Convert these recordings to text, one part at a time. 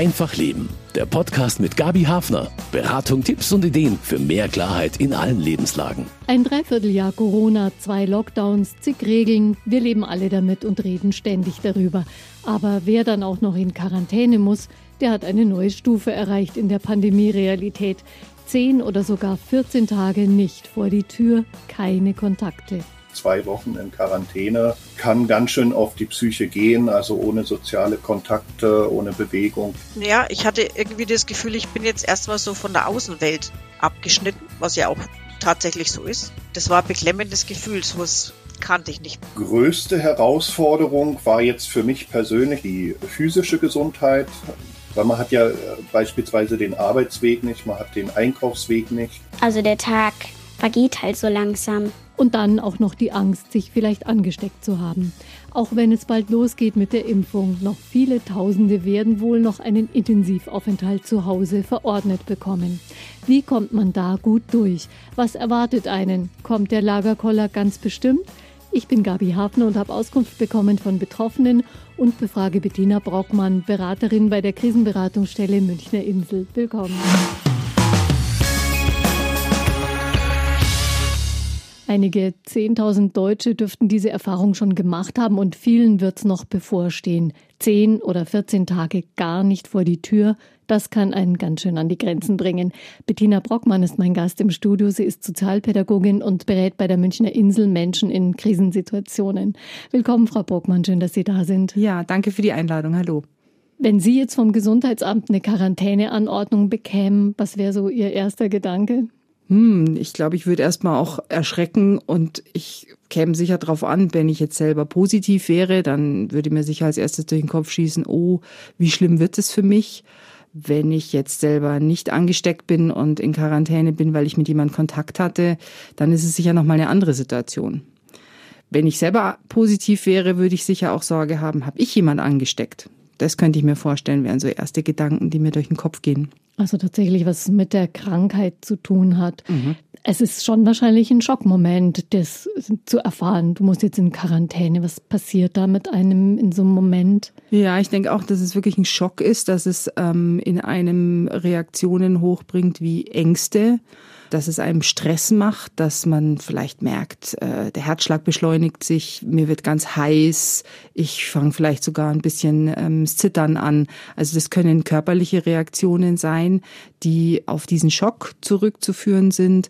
Einfach Leben. Der Podcast mit Gabi Hafner. Beratung, Tipps und Ideen für mehr Klarheit in allen Lebenslagen. Ein Dreivierteljahr Corona, zwei Lockdowns, zig Regeln. Wir leben alle damit und reden ständig darüber. Aber wer dann auch noch in Quarantäne muss, der hat eine neue Stufe erreicht in der Pandemie-Realität. Zehn oder sogar 14 Tage nicht vor die Tür, keine Kontakte zwei Wochen in Quarantäne kann ganz schön auf die Psyche gehen, also ohne soziale Kontakte, ohne Bewegung. Ja, ich hatte irgendwie das Gefühl, ich bin jetzt erstmal so von der Außenwelt abgeschnitten, was ja auch tatsächlich so ist. Das war ein beklemmendes Gefühl, sowas kannte ich nicht. Größte Herausforderung war jetzt für mich persönlich die physische Gesundheit. Weil man hat ja äh, beispielsweise den Arbeitsweg nicht, man hat den Einkaufsweg nicht. Also der Tag vergeht halt so langsam. Und dann auch noch die Angst, sich vielleicht angesteckt zu haben. Auch wenn es bald losgeht mit der Impfung, noch viele Tausende werden wohl noch einen Intensivaufenthalt zu Hause verordnet bekommen. Wie kommt man da gut durch? Was erwartet einen? Kommt der Lagerkoller ganz bestimmt? Ich bin Gabi Hafner und habe Auskunft bekommen von Betroffenen und befrage Bettina Brockmann, Beraterin bei der Krisenberatungsstelle Münchner Insel. Willkommen. Einige 10.000 Deutsche dürften diese Erfahrung schon gemacht haben und vielen wird es noch bevorstehen. Zehn oder 14 Tage gar nicht vor die Tür, das kann einen ganz schön an die Grenzen bringen. Bettina Brockmann ist mein Gast im Studio. Sie ist Sozialpädagogin und berät bei der Münchner Insel Menschen in Krisensituationen. Willkommen, Frau Brockmann. Schön, dass Sie da sind. Ja, danke für die Einladung. Hallo. Wenn Sie jetzt vom Gesundheitsamt eine Quarantäneanordnung bekämen, was wäre so Ihr erster Gedanke? Hm, ich glaube, ich würde erstmal auch erschrecken und ich käme sicher darauf an, wenn ich jetzt selber positiv wäre, dann würde mir sicher als erstes durch den Kopf schießen, oh, wie schlimm wird es für mich, wenn ich jetzt selber nicht angesteckt bin und in Quarantäne bin, weil ich mit jemandem Kontakt hatte, dann ist es sicher nochmal eine andere Situation. Wenn ich selber positiv wäre, würde ich sicher auch Sorge haben, habe ich jemand angesteckt? Das könnte ich mir vorstellen, wären so erste Gedanken, die mir durch den Kopf gehen. Also tatsächlich, was mit der Krankheit zu tun hat. Mhm. Es ist schon wahrscheinlich ein Schockmoment, das zu erfahren. Du musst jetzt in Quarantäne. Was passiert da mit einem in so einem Moment? Ja, ich denke auch, dass es wirklich ein Schock ist, dass es ähm, in einem Reaktionen hochbringt wie Ängste dass es einem Stress macht, dass man vielleicht merkt, äh, der Herzschlag beschleunigt sich, mir wird ganz heiß, ich fange vielleicht sogar ein bisschen ähm, Zittern an. Also das können körperliche Reaktionen sein, die auf diesen Schock zurückzuführen sind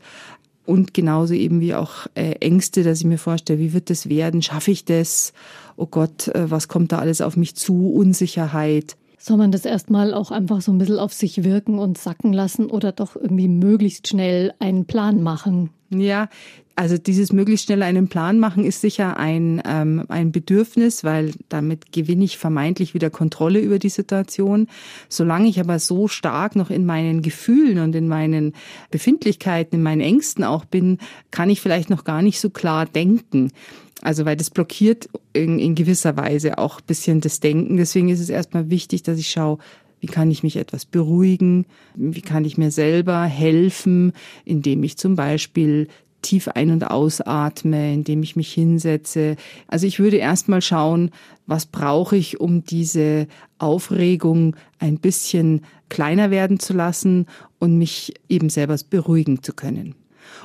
und genauso eben wie auch äh, Ängste, dass ich mir vorstelle, wie wird das werden, schaffe ich das? Oh Gott, äh, was kommt da alles auf mich zu? Unsicherheit soll man das erstmal auch einfach so ein bisschen auf sich wirken und sacken lassen oder doch irgendwie möglichst schnell einen Plan machen? Ja, also dieses möglichst schnell einen Plan machen ist sicher ein, ähm, ein Bedürfnis, weil damit gewinne ich vermeintlich wieder Kontrolle über die Situation. Solange ich aber so stark noch in meinen Gefühlen und in meinen Befindlichkeiten, in meinen Ängsten auch bin, kann ich vielleicht noch gar nicht so klar denken. Also weil das blockiert in, in gewisser Weise auch ein bisschen das Denken. Deswegen ist es erstmal wichtig, dass ich schaue, wie kann ich mich etwas beruhigen? Wie kann ich mir selber helfen, indem ich zum Beispiel tief ein- und ausatme, indem ich mich hinsetze. Also ich würde erstmal schauen, was brauche ich, um diese Aufregung ein bisschen kleiner werden zu lassen und mich eben selber beruhigen zu können.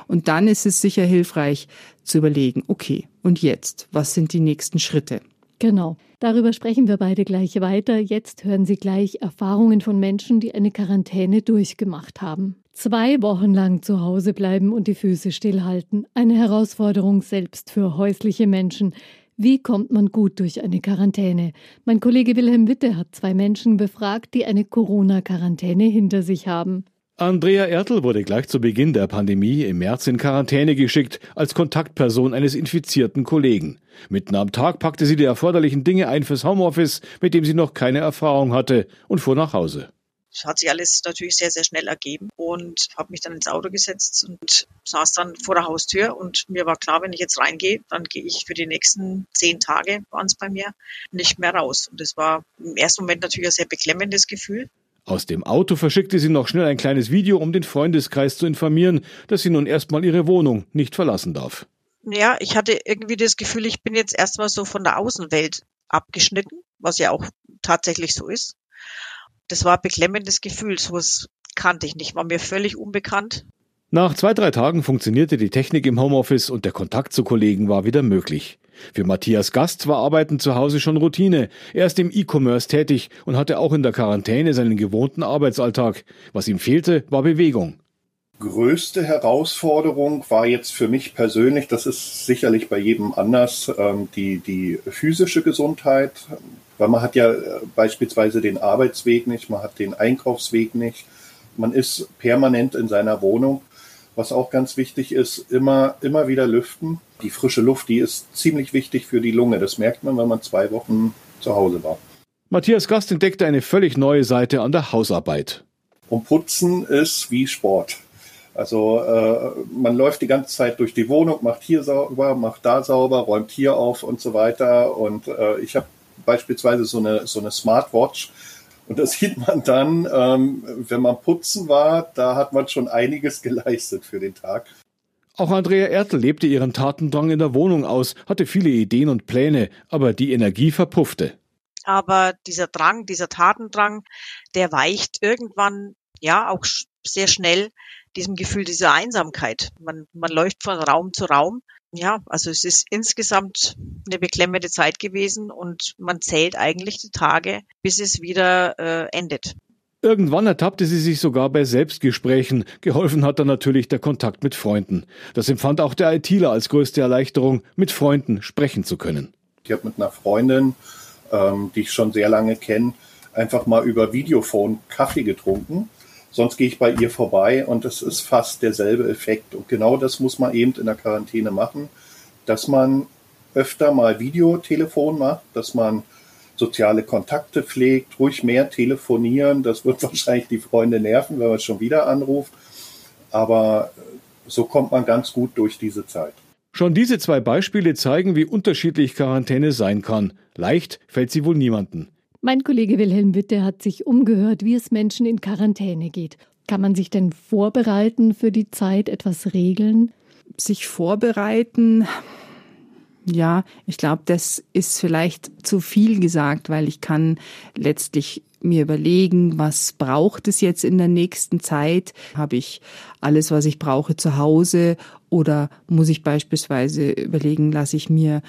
Und dann ist es sicher hilfreich zu überlegen, okay, und jetzt, was sind die nächsten Schritte? Genau. Darüber sprechen wir beide gleich weiter. Jetzt hören Sie gleich Erfahrungen von Menschen, die eine Quarantäne durchgemacht haben. Zwei Wochen lang zu Hause bleiben und die Füße stillhalten. Eine Herausforderung selbst für häusliche Menschen. Wie kommt man gut durch eine Quarantäne? Mein Kollege Wilhelm Witte hat zwei Menschen befragt, die eine Corona-Quarantäne hinter sich haben. Andrea Ertel wurde gleich zu Beginn der Pandemie im März in Quarantäne geschickt als Kontaktperson eines infizierten Kollegen. Mitten am Tag packte sie die erforderlichen Dinge ein fürs Homeoffice, mit dem sie noch keine Erfahrung hatte, und fuhr nach Hause. Es hat sich alles natürlich sehr, sehr schnell ergeben und habe mich dann ins Auto gesetzt und saß dann vor der Haustür und mir war klar, wenn ich jetzt reingehe, dann gehe ich für die nächsten zehn Tage, waren es bei mir, nicht mehr raus. Und das war im ersten Moment natürlich ein sehr beklemmendes Gefühl. Aus dem Auto verschickte sie noch schnell ein kleines Video, um den Freundeskreis zu informieren, dass sie nun erstmal ihre Wohnung nicht verlassen darf. Ja, ich hatte irgendwie das Gefühl, ich bin jetzt erstmal so von der Außenwelt abgeschnitten, was ja auch tatsächlich so ist. Das war ein beklemmendes Gefühl. So was kannte ich nicht, war mir völlig unbekannt. Nach zwei, drei Tagen funktionierte die Technik im Homeoffice und der Kontakt zu Kollegen war wieder möglich. Für Matthias Gast war Arbeiten zu Hause schon Routine. Er ist im E-Commerce tätig und hatte auch in der Quarantäne seinen gewohnten Arbeitsalltag. Was ihm fehlte, war Bewegung. Größte Herausforderung war jetzt für mich persönlich, das ist sicherlich bei jedem anders, ähm, die, die physische Gesundheit. Weil man hat ja äh, beispielsweise den Arbeitsweg nicht, man hat den Einkaufsweg nicht, man ist permanent in seiner Wohnung. Was auch ganz wichtig ist, immer, immer wieder lüften. Die frische Luft, die ist ziemlich wichtig für die Lunge. Das merkt man, wenn man zwei Wochen zu Hause war. Matthias Gast entdeckte eine völlig neue Seite an der Hausarbeit. Und Putzen ist wie Sport. Also äh, man läuft die ganze Zeit durch die Wohnung, macht hier sauber, macht da sauber, räumt hier auf und so weiter. Und äh, ich habe beispielsweise so eine, so eine Smartwatch, und das sieht man dann, ähm, wenn man putzen war, da hat man schon einiges geleistet für den Tag. Auch Andrea Ertel lebte ihren Tatendrang in der Wohnung aus, hatte viele Ideen und Pläne, aber die Energie verpuffte. Aber dieser Drang, dieser Tatendrang, der weicht irgendwann, ja, auch sehr schnell diesem Gefühl dieser Einsamkeit. Man, man läuft von Raum zu Raum ja, also es ist insgesamt eine beklemmende Zeit gewesen und man zählt eigentlich die Tage, bis es wieder äh, endet. Irgendwann ertappte sie sich sogar bei Selbstgesprächen. Geholfen hat dann natürlich der Kontakt mit Freunden. Das empfand auch der ITler als größte Erleichterung, mit Freunden sprechen zu können. Ich habe mit einer Freundin, ähm, die ich schon sehr lange kenne, einfach mal über Videophone Kaffee getrunken Sonst gehe ich bei ihr vorbei und es ist fast derselbe Effekt. Und genau das muss man eben in der Quarantäne machen, dass man öfter mal Videotelefon macht, dass man soziale Kontakte pflegt, ruhig mehr telefonieren. Das wird wahrscheinlich die Freunde nerven, wenn man schon wieder anruft. Aber so kommt man ganz gut durch diese Zeit. Schon diese zwei Beispiele zeigen, wie unterschiedlich Quarantäne sein kann. Leicht fällt sie wohl niemanden. Mein Kollege Wilhelm Witte hat sich umgehört, wie es Menschen in Quarantäne geht. Kann man sich denn vorbereiten für die Zeit, etwas regeln? Sich vorbereiten, ja, ich glaube, das ist vielleicht zu viel gesagt, weil ich kann letztlich mir überlegen, was braucht es jetzt in der nächsten Zeit? Habe ich alles, was ich brauche, zu Hause oder muss ich beispielsweise überlegen, lasse ich mir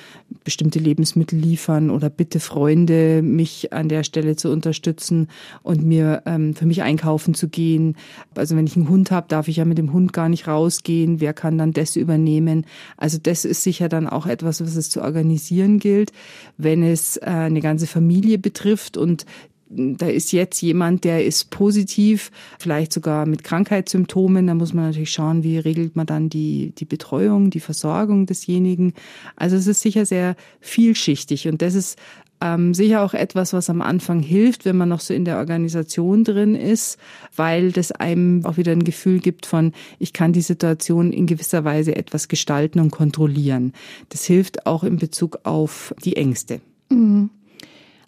bestimmte Lebensmittel liefern oder bitte Freunde, mich an der Stelle zu unterstützen und mir ähm, für mich einkaufen zu gehen. Also wenn ich einen Hund habe, darf ich ja mit dem Hund gar nicht rausgehen. Wer kann dann das übernehmen? Also das ist sicher dann auch etwas, was es zu organisieren gilt, wenn es äh, eine ganze Familie betrifft und da ist jetzt jemand, der ist positiv, vielleicht sogar mit Krankheitssymptomen. Da muss man natürlich schauen, wie regelt man dann die, die Betreuung, die Versorgung desjenigen. Also es ist sicher sehr vielschichtig und das ist ähm, sicher auch etwas, was am Anfang hilft, wenn man noch so in der Organisation drin ist, weil das einem auch wieder ein Gefühl gibt von, ich kann die Situation in gewisser Weise etwas gestalten und kontrollieren. Das hilft auch in Bezug auf die Ängste. Mhm.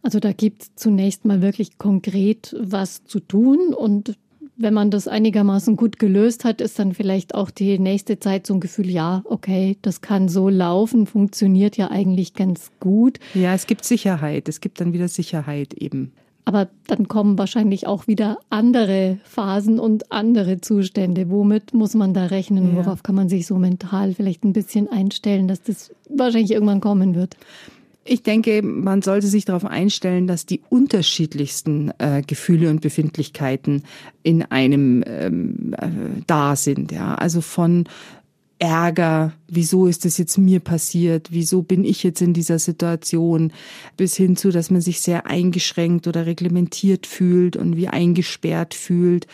Also da gibt es zunächst mal wirklich konkret was zu tun und wenn man das einigermaßen gut gelöst hat, ist dann vielleicht auch die nächste Zeit so ein Gefühl, ja, okay, das kann so laufen, funktioniert ja eigentlich ganz gut. Ja, es gibt Sicherheit, es gibt dann wieder Sicherheit eben. Aber dann kommen wahrscheinlich auch wieder andere Phasen und andere Zustände. Womit muss man da rechnen? Worauf kann man sich so mental vielleicht ein bisschen einstellen, dass das wahrscheinlich irgendwann kommen wird? Ich denke, man sollte sich darauf einstellen, dass die unterschiedlichsten äh, Gefühle und Befindlichkeiten in einem ähm, äh, da sind. Ja, also von Ärger, wieso ist das jetzt mir passiert, wieso bin ich jetzt in dieser Situation, bis hin zu, dass man sich sehr eingeschränkt oder reglementiert fühlt und wie eingesperrt fühlt.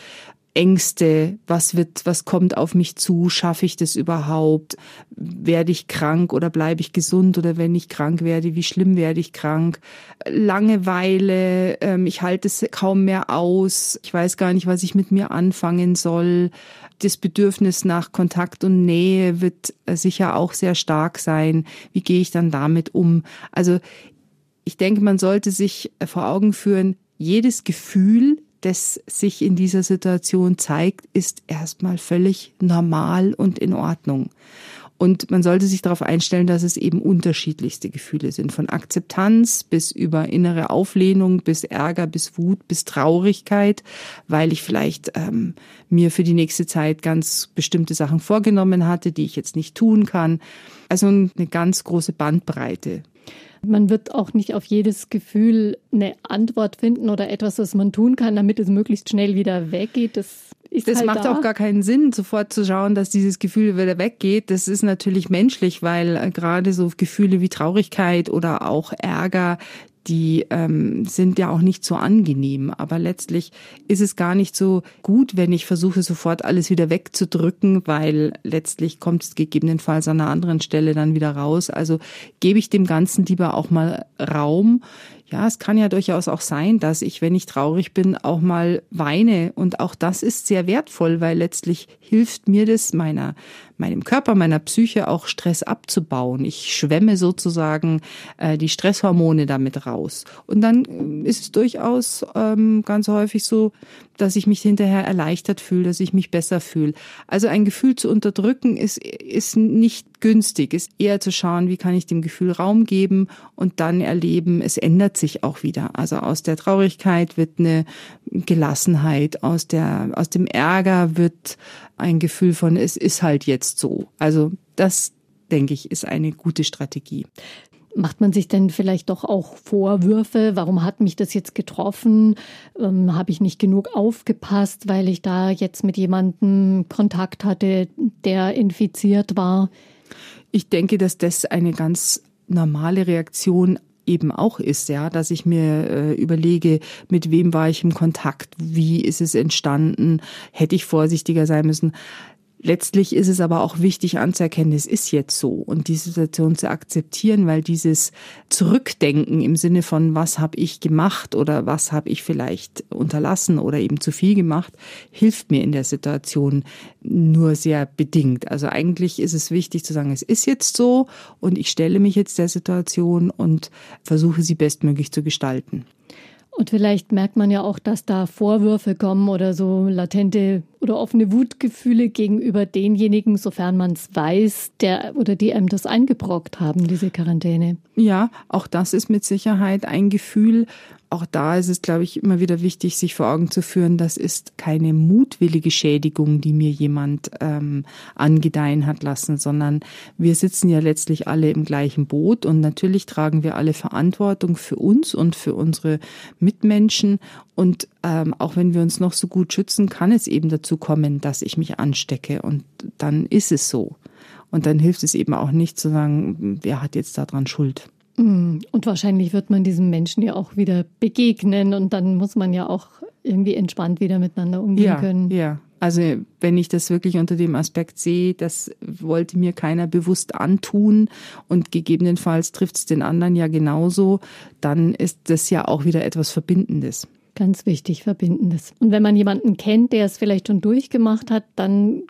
Ängste, was wird, was kommt auf mich zu, schaffe ich das überhaupt, werde ich krank oder bleibe ich gesund oder wenn ich krank werde, wie schlimm werde ich krank, Langeweile, ähm, ich halte es kaum mehr aus, ich weiß gar nicht, was ich mit mir anfangen soll, das Bedürfnis nach Kontakt und Nähe wird äh, sicher auch sehr stark sein, wie gehe ich dann damit um? Also ich denke, man sollte sich äh, vor Augen führen, jedes Gefühl das sich in dieser Situation zeigt, ist erstmal völlig normal und in Ordnung. Und man sollte sich darauf einstellen, dass es eben unterschiedlichste Gefühle sind. Von Akzeptanz bis über innere Auflehnung, bis Ärger, bis Wut, bis Traurigkeit, weil ich vielleicht ähm, mir für die nächste Zeit ganz bestimmte Sachen vorgenommen hatte, die ich jetzt nicht tun kann. Also eine ganz große Bandbreite. Man wird auch nicht auf jedes Gefühl eine Antwort finden oder etwas, was man tun kann, damit es möglichst schnell wieder weggeht. Das ist das halt macht da. auch gar keinen Sinn, sofort zu schauen, dass dieses Gefühl wieder weggeht. Das ist natürlich menschlich, weil äh, gerade so Gefühle wie Traurigkeit oder auch Ärger, die ähm, sind ja auch nicht so angenehm. Aber letztlich ist es gar nicht so gut, wenn ich versuche, sofort alles wieder wegzudrücken, weil letztlich kommt es gegebenenfalls an einer anderen Stelle dann wieder raus. Also gebe ich dem Ganzen lieber auch mal Raum. Ja, es kann ja durchaus auch sein, dass ich, wenn ich traurig bin, auch mal weine. Und auch das ist sehr wertvoll, weil letztlich hilft mir das meiner, meinem Körper, meiner Psyche auch Stress abzubauen. Ich schwemme sozusagen äh, die Stresshormone damit raus. Und dann äh, ist es durchaus ähm, ganz häufig so, dass ich mich hinterher erleichtert fühle, dass ich mich besser fühle. Also ein Gefühl zu unterdrücken ist, ist nicht günstig, ist eher zu schauen, wie kann ich dem Gefühl Raum geben und dann erleben, es ändert sich auch wieder. Also aus der Traurigkeit wird eine Gelassenheit, aus der, aus dem Ärger wird ein Gefühl von, es ist halt jetzt so. Also das, denke ich, ist eine gute Strategie. Macht man sich denn vielleicht doch auch Vorwürfe? Warum hat mich das jetzt getroffen? Ähm, Habe ich nicht genug aufgepasst, weil ich da jetzt mit jemandem Kontakt hatte, der infiziert war? Ich denke, dass das eine ganz normale Reaktion eben auch ist, ja, dass ich mir äh, überlege, mit wem war ich im Kontakt, wie ist es entstanden, hätte ich vorsichtiger sein müssen. Letztlich ist es aber auch wichtig anzuerkennen, es ist jetzt so und die Situation zu akzeptieren, weil dieses Zurückdenken im Sinne von, was habe ich gemacht oder was habe ich vielleicht unterlassen oder eben zu viel gemacht, hilft mir in der Situation nur sehr bedingt. Also eigentlich ist es wichtig zu sagen, es ist jetzt so und ich stelle mich jetzt der Situation und versuche sie bestmöglich zu gestalten. Und vielleicht merkt man ja auch, dass da Vorwürfe kommen oder so latente oder offene Wutgefühle gegenüber denjenigen, sofern man es weiß, der oder die einem das eingebrockt haben, diese Quarantäne. Ja, auch das ist mit Sicherheit ein Gefühl. Auch da ist es, glaube ich, immer wieder wichtig, sich vor Augen zu führen, das ist keine mutwillige Schädigung, die mir jemand ähm, angedeihen hat lassen, sondern wir sitzen ja letztlich alle im gleichen Boot und natürlich tragen wir alle Verantwortung für uns und für unsere Mitmenschen. Und ähm, auch wenn wir uns noch so gut schützen, kann es eben dazu kommen, dass ich mich anstecke. Und dann ist es so. Und dann hilft es eben auch nicht zu sagen, wer hat jetzt daran Schuld. Mm, und wahrscheinlich wird man diesem Menschen ja auch wieder begegnen und dann muss man ja auch irgendwie entspannt wieder miteinander umgehen ja, können. Ja, also wenn ich das wirklich unter dem Aspekt sehe, das wollte mir keiner bewusst antun und gegebenenfalls trifft es den anderen ja genauso, dann ist das ja auch wieder etwas Verbindendes. Ganz wichtig, Verbindendes. Und wenn man jemanden kennt, der es vielleicht schon durchgemacht hat, dann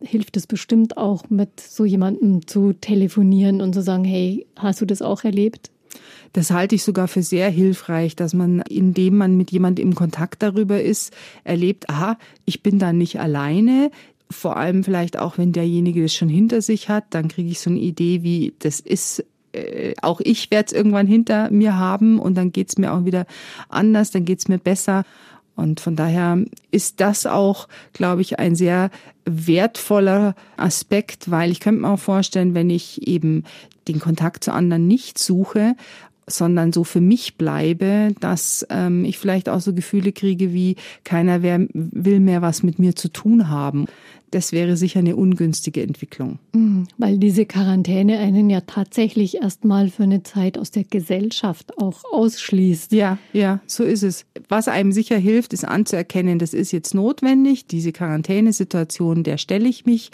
hilft es bestimmt auch, mit so jemandem zu telefonieren und zu sagen, hey, hast du das auch erlebt? Das halte ich sogar für sehr hilfreich, dass man, indem man mit jemandem im Kontakt darüber ist, erlebt, aha, ich bin da nicht alleine. Vor allem vielleicht auch, wenn derjenige das schon hinter sich hat, dann kriege ich so eine Idee, wie das ist äh, auch ich werde es irgendwann hinter mir haben und dann geht's mir auch wieder anders, dann geht's mir besser. Und von daher ist das auch, glaube ich, ein sehr wertvoller Aspekt, weil ich könnte mir auch vorstellen, wenn ich eben den Kontakt zu anderen nicht suche, sondern so für mich bleibe, dass ähm, ich vielleicht auch so Gefühle kriege wie keiner wer will mehr was mit mir zu tun haben. Das wäre sicher eine ungünstige Entwicklung. Mhm, weil diese Quarantäne einen ja tatsächlich erstmal für eine Zeit aus der Gesellschaft auch ausschließt. Ja, ja, so ist es. Was einem sicher hilft, ist anzuerkennen, das ist jetzt notwendig, diese Quarantänesituation, der stelle ich mich.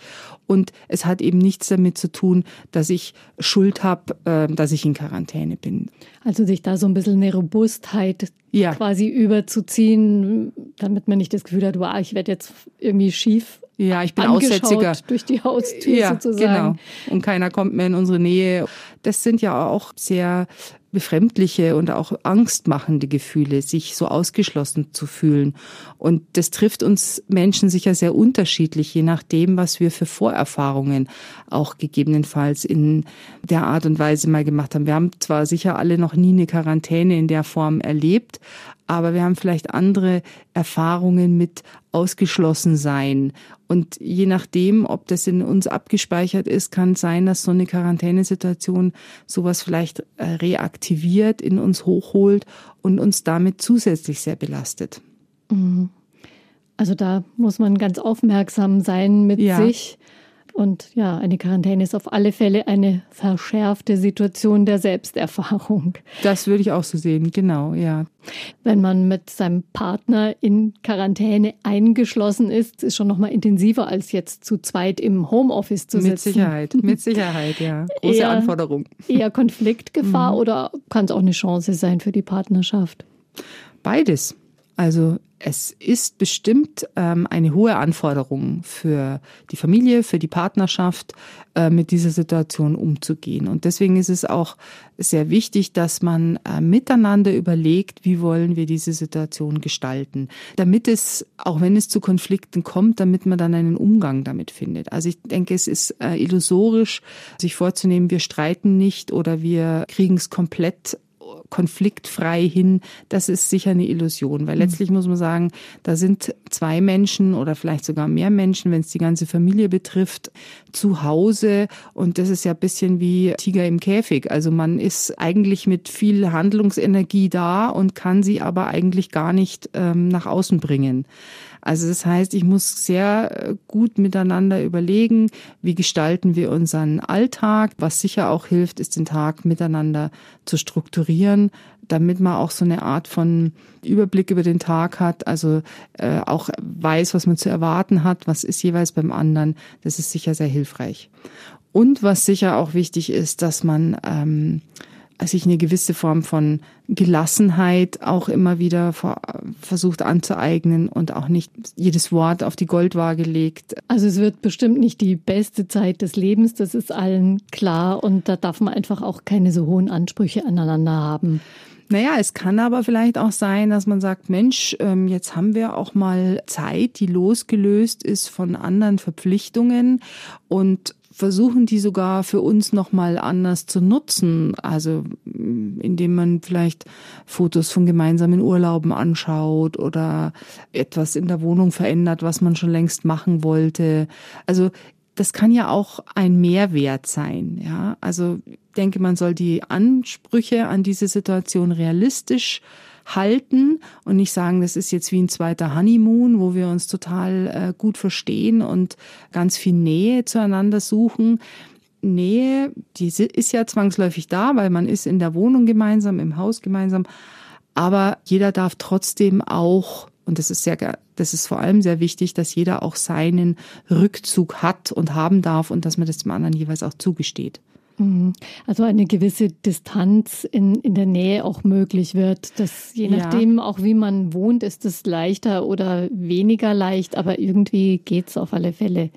Und es hat eben nichts damit zu tun, dass ich Schuld habe, äh, dass ich in Quarantäne bin. Also sich da so ein bisschen eine Robustheit Ja. quasi überzuziehen, damit man nicht das Gefühl hat, wow, ich werde jetzt irgendwie schief Ja, ich bin Aussätziger. durch die Haustür Ja, sozusagen. genau. Und keiner kommt mehr in unsere Nähe. Das sind ja auch sehr befremdliche und auch angstmachende Gefühle, sich so ausgeschlossen zu fühlen. Und das trifft uns Menschen sicher sehr unterschiedlich, je nachdem, was wir für Vorerfahrungen auch gegebenenfalls in der Art und Weise mal gemacht haben. Wir haben zwar sicher alle noch nie eine Quarantäne in der Form erlebt, aber wir haben vielleicht andere Erfahrungen mit ausgeschlossen sein. Und je nachdem, ob das in uns abgespeichert ist, kann sein, dass so eine Quarantänesituation sowas vielleicht äh, reaktiviert, in uns hochholt und uns damit zusätzlich sehr belastet. Mhm. Also da muss man ganz aufmerksam sein mit ja. sich und ja, eine Quarantäne ist auf alle Fälle eine verschärfte Situation der Selbsterfahrung. Das würde ich auch so sehen, genau, ja. Wenn man mit seinem Partner in Quarantäne eingeschlossen ist, ist schon noch mal intensiver als jetzt zu zweit im Homeoffice zu sitzen. Mit Sicherheit, mit Sicherheit, ja. Große eher, Anforderung. Eher Konfliktgefahr mhm. oder kann es auch eine Chance sein für die Partnerschaft? Beides. Also es ist bestimmt ähm, eine hohe Anforderung für die Familie, für die Partnerschaft, äh, mit dieser Situation umzugehen. Und deswegen ist es auch sehr wichtig, dass man äh, miteinander überlegt, wie wollen wir diese Situation gestalten, damit es, auch wenn es zu Konflikten kommt, damit man dann einen Umgang damit findet. Also ich denke, es ist äh, illusorisch, sich vorzunehmen, wir streiten nicht oder wir kriegen es komplett konfliktfrei hin, das ist sicher eine Illusion, weil mhm. letztlich muss man sagen, da sind zwei Menschen oder vielleicht sogar mehr Menschen, wenn es die ganze Familie betrifft, zu Hause und das ist ja ein bisschen wie Tiger im Käfig. Also man ist eigentlich mit viel Handlungsenergie da und kann sie aber eigentlich gar nicht ähm, nach außen bringen. Also das heißt, ich muss sehr äh, gut miteinander überlegen, wie gestalten wir unseren Alltag. Was sicher auch hilft, ist den Tag miteinander zu strukturieren, damit man auch so eine Art von Überblick über den Tag hat, also äh, auch weiß, was man zu erwarten hat, was ist jeweils beim anderen. Das ist sicher sehr hilfreich. Und was sicher auch wichtig ist, dass man ähm, sich eine gewisse Form von Gelassenheit auch immer wieder versucht anzueignen und auch nicht jedes Wort auf die Goldwaage legt. Also es wird bestimmt nicht die beste Zeit des Lebens, das ist allen klar und da darf man einfach auch keine so hohen Ansprüche aneinander haben. Naja, es kann aber vielleicht auch sein, dass man sagt, Mensch, ähm, jetzt haben wir auch mal Zeit, die losgelöst ist von anderen Verpflichtungen und versuchen die sogar für uns nochmal anders zu nutzen. Also indem man vielleicht Fotos von gemeinsamen Urlauben anschaut oder etwas in der Wohnung verändert, was man schon längst machen wollte. Also das kann ja auch ein Mehrwert sein. Ja, also denke, man soll die Ansprüche an diese Situation realistisch halten und nicht sagen, das ist jetzt wie ein zweiter Honeymoon, wo wir uns total äh, gut verstehen und ganz viel Nähe zueinander suchen. Nähe, die ist ja zwangsläufig da, weil man ist in der Wohnung gemeinsam, im Haus gemeinsam. Aber jeder darf trotzdem auch, und das ist sehr, das ist vor allem sehr wichtig, dass jeder auch seinen Rückzug hat und haben darf und dass man das dem anderen jeweils auch zugesteht. Mhm. Also eine gewisse Distanz in, in der Nähe auch möglich wird. Das je nachdem, ja. auch wie man wohnt, ist es leichter oder weniger leicht, aber irgendwie geht's auf alle Fälle.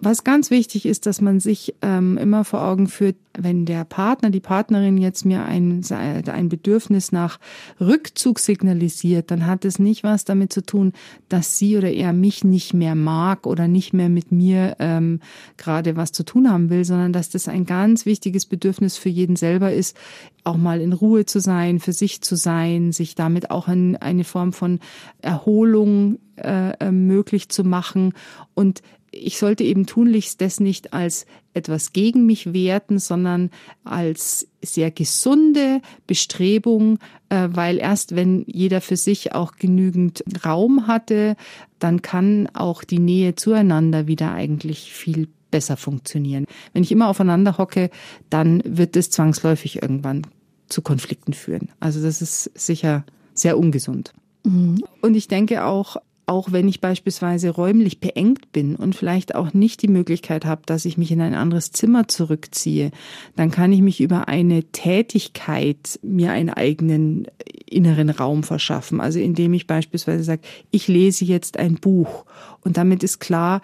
Was ganz wichtig ist, dass man sich ähm, immer vor Augen führt, wenn der Partner, die Partnerin jetzt mir ein, ein Bedürfnis nach Rückzug signalisiert, dann hat es nicht was damit zu tun, dass sie oder er mich nicht mehr mag oder nicht mehr mit mir ähm, gerade was zu tun haben will, sondern dass das ein ganz wichtiges Bedürfnis für jeden selber ist, auch mal in Ruhe zu sein, für sich zu sein, sich damit auch in eine Form von Erholung äh, äh möglich zu machen. Und ich sollte eben tunlichst das nicht als etwas gegen mich werten, sondern als sehr gesunde Bestrebung, äh, weil erst wenn jeder für sich auch genügend Raum hatte, dann kann auch die Nähe zueinander wieder eigentlich viel besser funktionieren. Wenn ich immer aufeinander hocke, dann wird es zwangsläufig irgendwann zu Konflikten führen. Also das ist sicher sehr ungesund. Mhm. Und ich denke auch, auch wenn ich beispielsweise räumlich beengt bin und vielleicht auch nicht die Möglichkeit habe, dass ich mich in ein anderes Zimmer zurückziehe, dann kann ich mich über eine Tätigkeit mir einen eigenen inneren Raum verschaffen. Also indem ich beispielsweise sage, ich lese jetzt ein Buch und damit ist klar,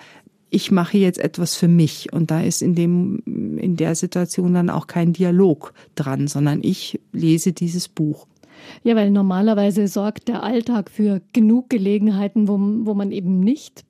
ich mache jetzt etwas für mich. Und da ist in dem, in der Situation dann auch kein Dialog dran, sondern ich lese dieses Buch. Ja, weil normalerweise sorgt der Alltag für genug Gelegenheiten, wo, wo man eben nicht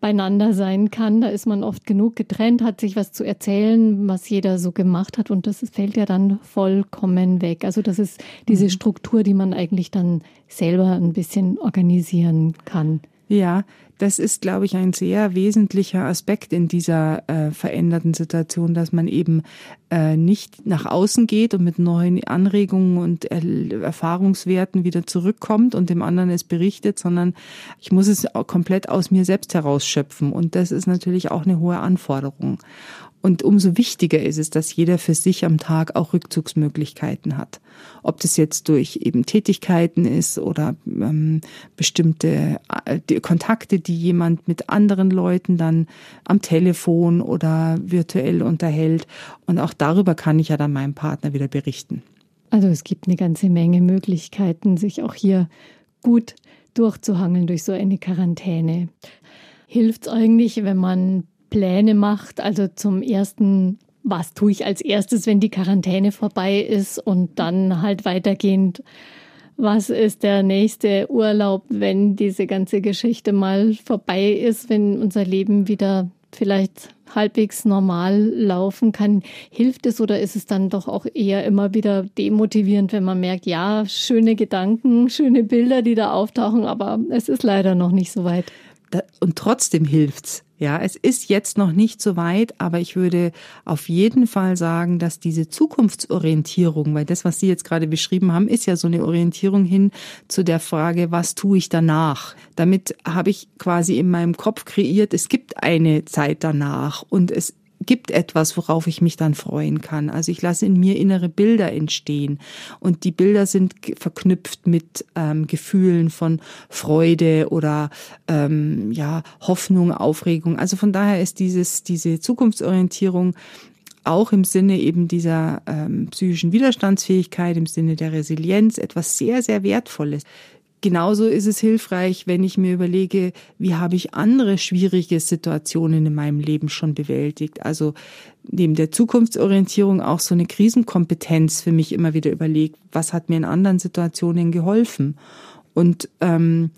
beieinander sein kann. Da ist man oft genug getrennt, hat sich was zu erzählen, was jeder so gemacht hat und das fällt ja dann vollkommen weg. Also das ist diese mhm. Struktur, die man eigentlich dann selber ein bisschen organisieren kann. Ja, das ist, glaube ich, ein sehr wesentlicher Aspekt in dieser äh, veränderten Situation, dass man eben äh, nicht nach außen geht und mit neuen Anregungen und er Erfahrungswerten wieder zurückkommt und dem anderen es berichtet, sondern ich muss es komplett aus mir selbst herausschöpfen. Und das ist natürlich auch eine hohe Anforderung. Und umso wichtiger ist es, dass jeder für sich am Tag auch Rückzugsmöglichkeiten hat. Ob das jetzt durch eben Tätigkeiten ist oder ähm, bestimmte äh, die Kontakte, die jemand mit anderen Leuten dann am Telefon oder virtuell unterhält. Und auch darüber kann ich ja dann meinem Partner wieder berichten. Also es gibt eine ganze Menge Möglichkeiten, sich auch hier gut durchzuhangeln durch so eine Quarantäne. Hilft es eigentlich, wenn man Pläne macht. Also zum ersten, was tue ich als erstes, wenn die Quarantäne vorbei ist und dann halt weitergehend, was ist der nächste Urlaub, wenn diese ganze Geschichte mal vorbei ist, wenn unser Leben wieder vielleicht halbwegs normal laufen kann. Hilft es oder ist es dann doch auch eher immer wieder demotivierend, wenn man merkt, ja, schöne Gedanken, schöne Bilder, die da auftauchen, aber es ist leider noch nicht so weit. Und trotzdem hilft's. Ja, es ist jetzt noch nicht so weit, aber ich würde auf jeden Fall sagen, dass diese Zukunftsorientierung, weil das, was Sie jetzt gerade beschrieben haben, ist ja so eine Orientierung hin zu der Frage, was tue ich danach? Damit habe ich quasi in meinem Kopf kreiert, es gibt eine Zeit danach und es gibt etwas, worauf ich mich dann freuen kann. Also ich lasse in mir innere Bilder entstehen und die Bilder sind verknüpft mit ähm, Gefühlen von Freude oder ähm, ja Hoffnung, Aufregung. Also von daher ist dieses diese Zukunftsorientierung auch im Sinne eben dieser ähm, psychischen Widerstandsfähigkeit, im Sinne der Resilienz etwas sehr, sehr Wertvolles. Genauso ist es hilfreich, wenn ich mir überlege, wie habe ich andere schwierige Situationen in meinem Leben schon bewältigt. Also neben der Zukunftsorientierung auch so eine Krisenkompetenz für mich immer wieder überlegt, was hat mir in anderen Situationen geholfen. Und ähm,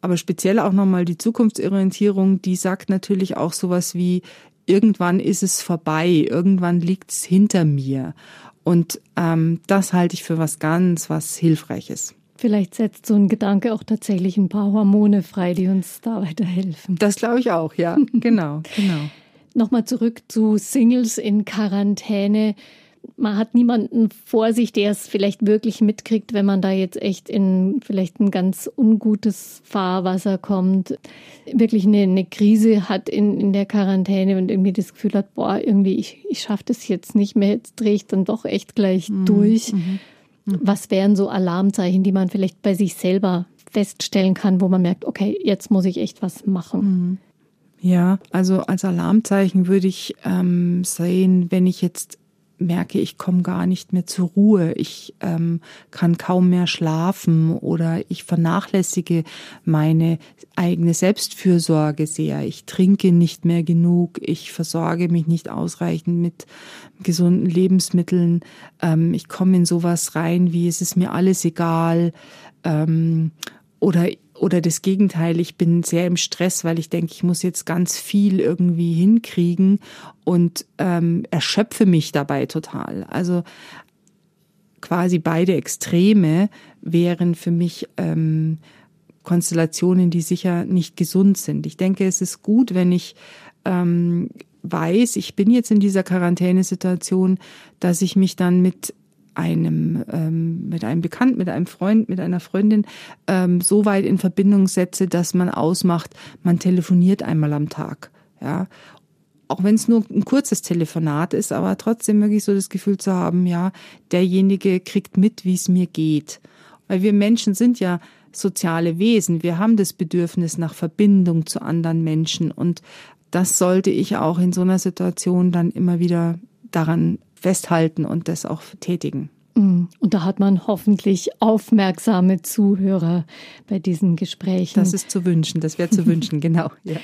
aber speziell auch nochmal die Zukunftsorientierung, die sagt natürlich auch sowas wie, irgendwann ist es vorbei, irgendwann liegt's hinter mir. Und ähm, das halte ich für was ganz, was Hilfreiches. Vielleicht setzt so ein Gedanke auch tatsächlich ein paar Hormone frei, die uns da weiterhelfen. Das glaube ich auch, ja. genau, genau. Nochmal zurück zu Singles in Quarantäne. Man hat niemanden vor sich, der es vielleicht wirklich mitkriegt, wenn man da jetzt echt in vielleicht ein ganz ungutes Fahrwasser kommt, wirklich eine, eine Krise hat in, in der Quarantäne und irgendwie das Gefühl hat, boah, irgendwie, ich, ich schaffe das jetzt nicht mehr, jetzt drehe ich dann doch echt gleich mhm. durch. Mhm. Was wären so Alarmzeichen, die man vielleicht bei sich selber feststellen kann, wo man merkt, okay, jetzt muss ich echt was machen? Mhm. Ja, also als Alarmzeichen würde ich ähm, sehen, wenn ich jetzt merke, ich komme gar nicht mehr zur Ruhe, ich ähm, kann kaum mehr schlafen oder ich vernachlässige meine eigene Selbstfürsorge sehr. Ich trinke nicht mehr genug, ich versorge mich nicht ausreichend mit gesunden Lebensmitteln. Ähm, ich komme in sowas rein, wie es ist mir alles egal. Ähm, oder oder das Gegenteil, ich bin sehr im Stress, weil ich denke, ich muss jetzt ganz viel irgendwie hinkriegen und ähm, erschöpfe mich dabei total. Also quasi beide Extreme wären für mich ähm, Konstellationen, die sicher nicht gesund sind. Ich denke, es ist gut, wenn ich ähm, weiß, ich bin jetzt in dieser Quarantänesituation, dass ich mich dann mit einem ähm, mit einem Bekannten, mit einem Freund, mit einer Freundin ähm, so weit in Verbindung setze, dass man ausmacht, man telefoniert einmal am Tag, ja. Auch wenn es nur ein kurzes Telefonat ist, aber trotzdem wirklich so das Gefühl zu haben, ja, derjenige kriegt mit, wie es mir geht. Weil wir Menschen sind ja soziale Wesen. Wir haben das Bedürfnis nach Verbindung zu anderen Menschen und das sollte ich auch in so einer Situation dann immer wieder daran festhalten und das auch tätigen. Mm. Und da hat man hoffentlich aufmerksame Zuhörer bei diesen Gesprächen. Das ist zu wünschen, das wäre zu wünschen, genau. Ja.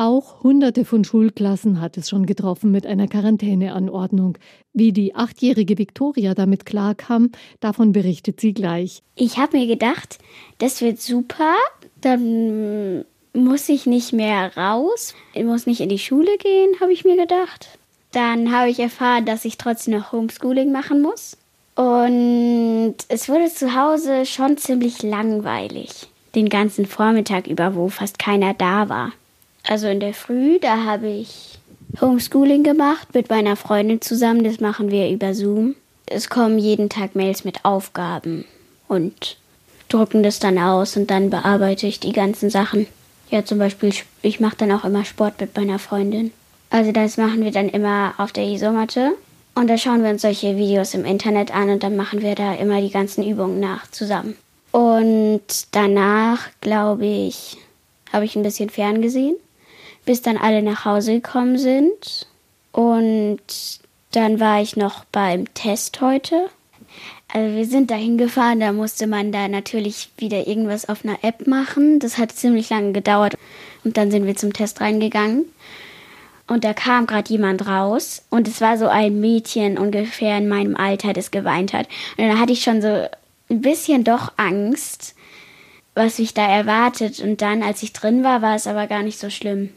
Auch hunderte von Schulklassen hat es schon getroffen mit einer Quarantäneanordnung. Wie die achtjährige Viktoria damit klarkam, davon berichtet sie gleich. Ich habe mir gedacht, das wird super, dann muss ich nicht mehr raus, ich muss nicht in die Schule gehen, habe ich mir gedacht. Dann habe ich erfahren, dass ich trotzdem noch Homeschooling machen muss. Und es wurde zu Hause schon ziemlich langweilig. Den ganzen Vormittag über, wo fast keiner da war. Also in der Früh, da habe ich Homeschooling gemacht mit meiner Freundin zusammen. Das machen wir über Zoom. Es kommen jeden Tag Mails mit Aufgaben und drucken das dann aus und dann bearbeite ich die ganzen Sachen. Ja, zum Beispiel, ich mache dann auch immer Sport mit meiner Freundin. Also das machen wir dann immer auf der Isomatte. Und da schauen wir uns solche Videos im Internet an und dann machen wir da immer die ganzen Übungen nach zusammen. Und danach, glaube ich, habe ich ein bisschen ferngesehen bis dann alle nach Hause gekommen sind. Und dann war ich noch beim Test heute. Also wir sind dahin gefahren, da musste man da natürlich wieder irgendwas auf einer App machen. Das hat ziemlich lange gedauert. Und dann sind wir zum Test reingegangen. Und da kam gerade jemand raus und es war so ein Mädchen ungefähr in meinem Alter, das geweint hat. Und dann hatte ich schon so ein bisschen doch Angst, was mich da erwartet. Und dann, als ich drin war, war es aber gar nicht so schlimm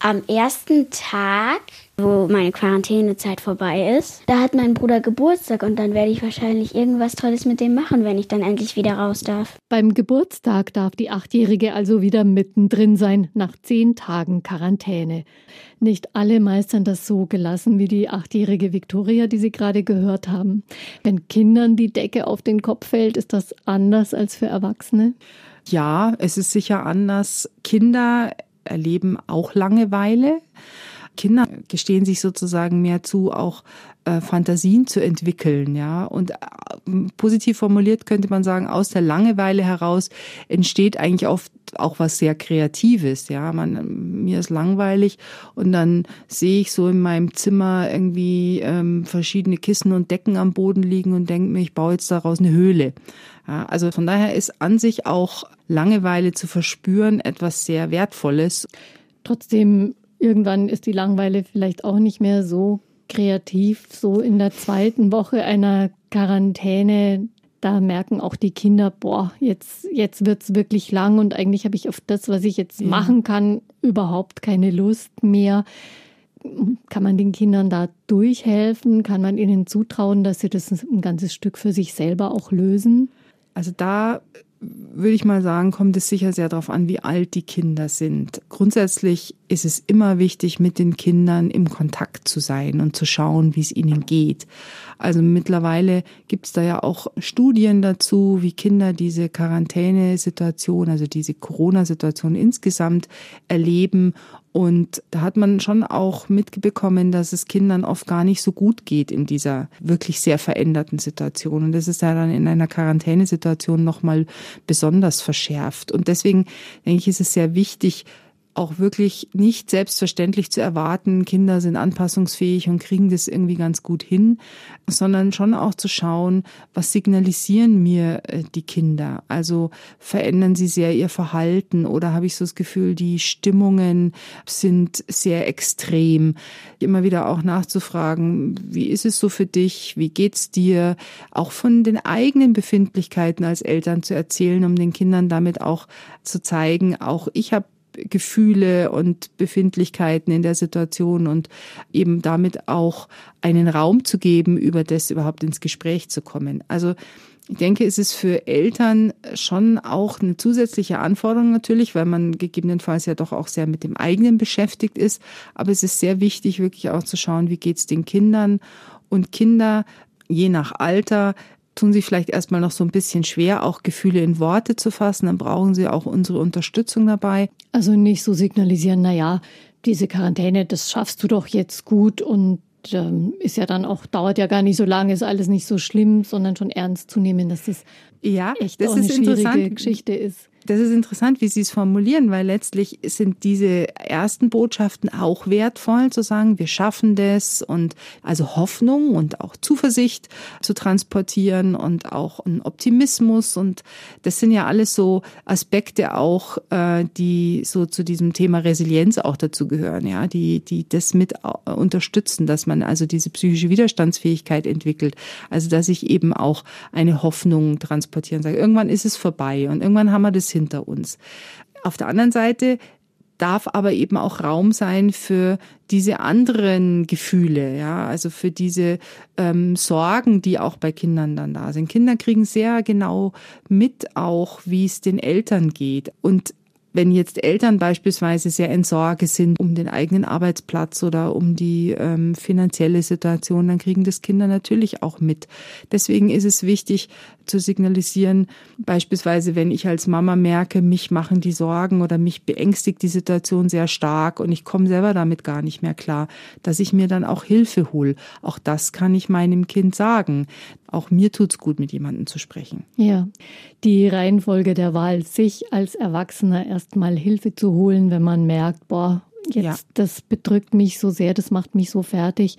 am ersten Tag, wo meine Quarantänezeit vorbei ist, da hat mein Bruder Geburtstag und dann werde ich wahrscheinlich irgendwas Tolles mit dem machen, wenn ich dann endlich wieder raus darf. Beim Geburtstag darf die Achtjährige also wieder mittendrin sein, nach zehn Tagen Quarantäne. Nicht alle meistern das so gelassen wie die achtjährige Viktoria, die Sie gerade gehört haben. Wenn Kindern die Decke auf den Kopf fällt, ist das anders als für Erwachsene? Ja, es ist sicher anders. Kinder erleben auch Langeweile. Kinder gestehen sich sozusagen mehr zu, auch äh, Fantasien zu entwickeln, ja. Und äh, positiv formuliert könnte man sagen, aus der Langeweile heraus entsteht eigentlich oft auch was sehr Kreatives, ja. Man, mir ist langweilig und dann sehe ich so in meinem Zimmer irgendwie ähm, verschiedene Kissen und Decken am Boden liegen und denke mir, ich baue jetzt daraus eine Höhle. Ja, also von daher ist an sich auch Langeweile zu verspüren etwas sehr Wertvolles. Trotzdem, irgendwann ist die Langeweile vielleicht auch nicht mehr so kreativ. So in der zweiten Woche einer Quarantäne, da merken auch die Kinder, boah, jetzt, jetzt wird's wirklich lang und eigentlich habe ich auf das, was ich jetzt ja. machen kann, überhaupt keine Lust mehr. Kann man den Kindern da durchhelfen? Kann man ihnen zutrauen, dass sie das ein ganzes Stück für sich selber auch lösen? Also da würde ich mal sagen, kommt es sicher sehr darauf an, wie alt die Kinder sind. Grundsätzlich ist es immer wichtig, mit den Kindern im Kontakt zu sein und zu schauen, wie es ihnen geht. Also mittlerweile gibt es da ja auch Studien dazu, wie Kinder diese Quarantänesituation, also diese Corona-Situation insgesamt erleben und da hat man schon auch mitbekommen, dass es Kindern oft gar nicht so gut geht in dieser wirklich sehr veränderten Situation. Und das ist ja dann in einer Quarantänesituation nochmal besonders verschärft. Und deswegen denke ich, ist es sehr wichtig, auch wirklich nicht selbstverständlich zu erwarten, Kinder sind anpassungsfähig und kriegen das irgendwie ganz gut hin, sondern schon auch zu schauen, was signalisieren mir äh, die Kinder? Also verändern sie sehr ihr Verhalten oder habe ich so das Gefühl, die Stimmungen sind sehr extrem? Immer wieder auch nachzufragen, wie ist es so für dich? Wie geht's dir? Auch von den eigenen Befindlichkeiten als Eltern zu erzählen, um den Kindern damit auch zu zeigen, auch ich habe Gefühle und Befindlichkeiten in der Situation und eben damit auch einen Raum zu geben, über das überhaupt ins Gespräch zu kommen. Also ich denke, es ist für Eltern schon auch eine zusätzliche Anforderung natürlich, weil man gegebenenfalls ja doch auch sehr mit dem eigenen beschäftigt ist. Aber es ist sehr wichtig, wirklich auch zu schauen, wie geht's den Kindern. Und Kinder, je nach Alter, tun sie vielleicht erstmal noch so ein bisschen schwer, auch Gefühle in Worte zu fassen. Dann brauchen sie auch unsere Unterstützung dabei. Also nicht so signalisieren, na ja, diese Quarantäne, das schaffst du doch jetzt gut und ähm, ist ja dann auch, dauert ja gar nicht so lange, ist alles nicht so schlimm, sondern schon ernst zu nehmen, dass das ja, echt das auch eine schwierige Geschichte ist. Das ist interessant, wie Sie es formulieren, weil letztlich sind diese ersten Botschaften auch wertvoll, zu sagen, wir schaffen das und also Hoffnung und auch Zuversicht zu transportieren und auch ein Optimismus. Und das sind ja alles so Aspekte auch, äh, die so zu diesem Thema Resilienz auch dazu gehören, ja, die, die das mit unterstützen, dass man also diese psychische Widerstandsfähigkeit entwickelt, also dass ich eben auch eine Hoffnung transportieren sage, irgendwann ist es vorbei und irgendwann haben wir das hinter uns. Auf der anderen Seite darf aber eben auch Raum sein für diese anderen Gefühle, ja, also für diese ähm, Sorgen, die auch bei Kindern dann da sind. Kinder kriegen sehr genau mit auch, wie es den Eltern geht. Und wenn jetzt Eltern beispielsweise sehr in Sorge sind um den eigenen Arbeitsplatz oder um die ähm, finanzielle Situation, dann kriegen das Kinder natürlich auch mit. Deswegen ist es wichtig zu signalisieren, beispielsweise wenn ich als Mama merke, mich machen die Sorgen oder mich beängstigt die Situation sehr stark und ich komme selber damit gar nicht mehr klar, dass ich mir dann auch Hilfe hole. Auch das kann ich meinem Kind sagen auch mir tut's gut, mit jemandem zu sprechen. Ja, die Reihenfolge der Wahl, sich als Erwachsener erstmal Hilfe zu holen, wenn man merkt, boah, jetzt, ja. das bedrückt mich so sehr, das macht mich so fertig,